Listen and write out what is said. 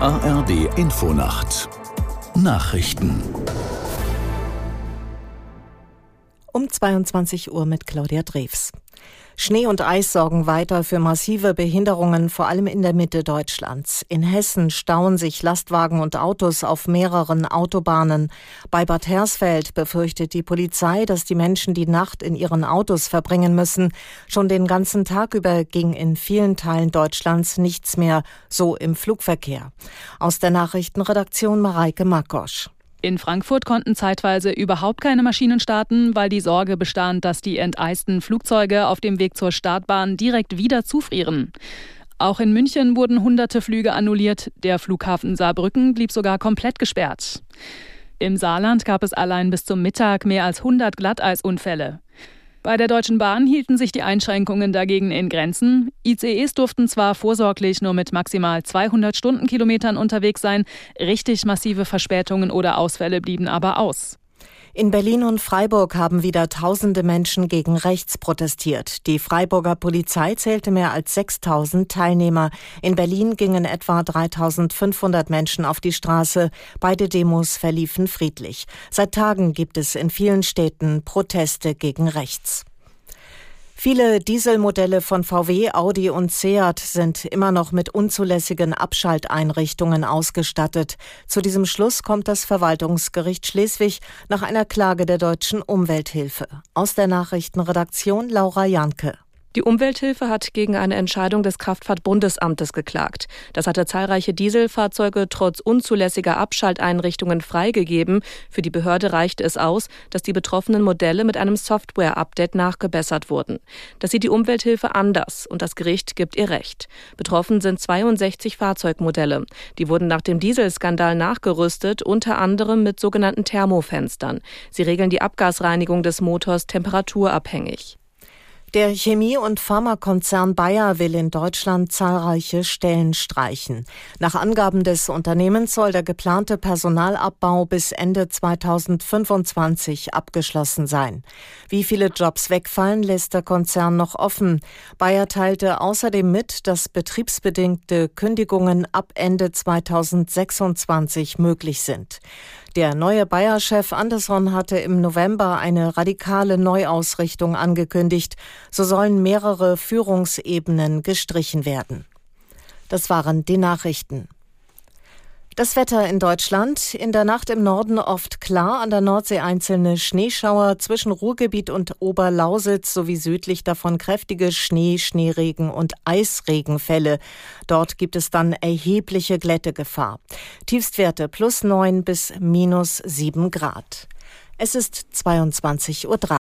ARD Infonacht Nachrichten um 22 Uhr mit Claudia Drews. Schnee und Eis sorgen weiter für massive Behinderungen, vor allem in der Mitte Deutschlands. In Hessen stauen sich Lastwagen und Autos auf mehreren Autobahnen. Bei Bad Hersfeld befürchtet die Polizei, dass die Menschen die Nacht in ihren Autos verbringen müssen. Schon den ganzen Tag über ging in vielen Teilen Deutschlands nichts mehr, so im Flugverkehr. Aus der Nachrichtenredaktion Mareike Makosch. In Frankfurt konnten zeitweise überhaupt keine Maschinen starten, weil die Sorge bestand, dass die enteisten Flugzeuge auf dem Weg zur Startbahn direkt wieder zufrieren. Auch in München wurden hunderte Flüge annulliert. Der Flughafen Saarbrücken blieb sogar komplett gesperrt. Im Saarland gab es allein bis zum Mittag mehr als 100 Glatteisunfälle. Bei der Deutschen Bahn hielten sich die Einschränkungen dagegen in Grenzen. ICEs durften zwar vorsorglich nur mit maximal 200 Stundenkilometern unterwegs sein, richtig massive Verspätungen oder Ausfälle blieben aber aus. In Berlin und Freiburg haben wieder tausende Menschen gegen rechts protestiert. Die Freiburger Polizei zählte mehr als 6000 Teilnehmer. In Berlin gingen etwa 3500 Menschen auf die Straße. Beide Demos verliefen friedlich. Seit Tagen gibt es in vielen Städten Proteste gegen rechts. Viele Dieselmodelle von VW, Audi und Seat sind immer noch mit unzulässigen Abschalteinrichtungen ausgestattet. Zu diesem Schluss kommt das Verwaltungsgericht Schleswig nach einer Klage der deutschen Umwelthilfe. Aus der Nachrichtenredaktion Laura Janke. Die Umwelthilfe hat gegen eine Entscheidung des Kraftfahrtbundesamtes geklagt. Das hatte zahlreiche Dieselfahrzeuge trotz unzulässiger Abschalteinrichtungen freigegeben. Für die Behörde reichte es aus, dass die betroffenen Modelle mit einem Software-Update nachgebessert wurden. Das sieht die Umwelthilfe anders und das Gericht gibt ihr Recht. Betroffen sind 62 Fahrzeugmodelle. Die wurden nach dem Dieselskandal nachgerüstet, unter anderem mit sogenannten Thermofenstern. Sie regeln die Abgasreinigung des Motors temperaturabhängig. Der Chemie- und Pharmakonzern Bayer will in Deutschland zahlreiche Stellen streichen. Nach Angaben des Unternehmens soll der geplante Personalabbau bis Ende 2025 abgeschlossen sein. Wie viele Jobs wegfallen, lässt der Konzern noch offen. Bayer teilte außerdem mit, dass betriebsbedingte Kündigungen ab Ende 2026 möglich sind. Der neue Bayer-Chef Andersson hatte im November eine radikale Neuausrichtung angekündigt. So sollen mehrere Führungsebenen gestrichen werden. Das waren die Nachrichten. Das Wetter in Deutschland. In der Nacht im Norden oft klar, an der Nordsee einzelne Schneeschauer, zwischen Ruhrgebiet und Oberlausitz sowie südlich davon kräftige Schnee, Schneeregen und Eisregenfälle. Dort gibt es dann erhebliche Glättegefahr. Tiefstwerte plus neun bis minus sieben Grad. Es ist 22.03 Uhr.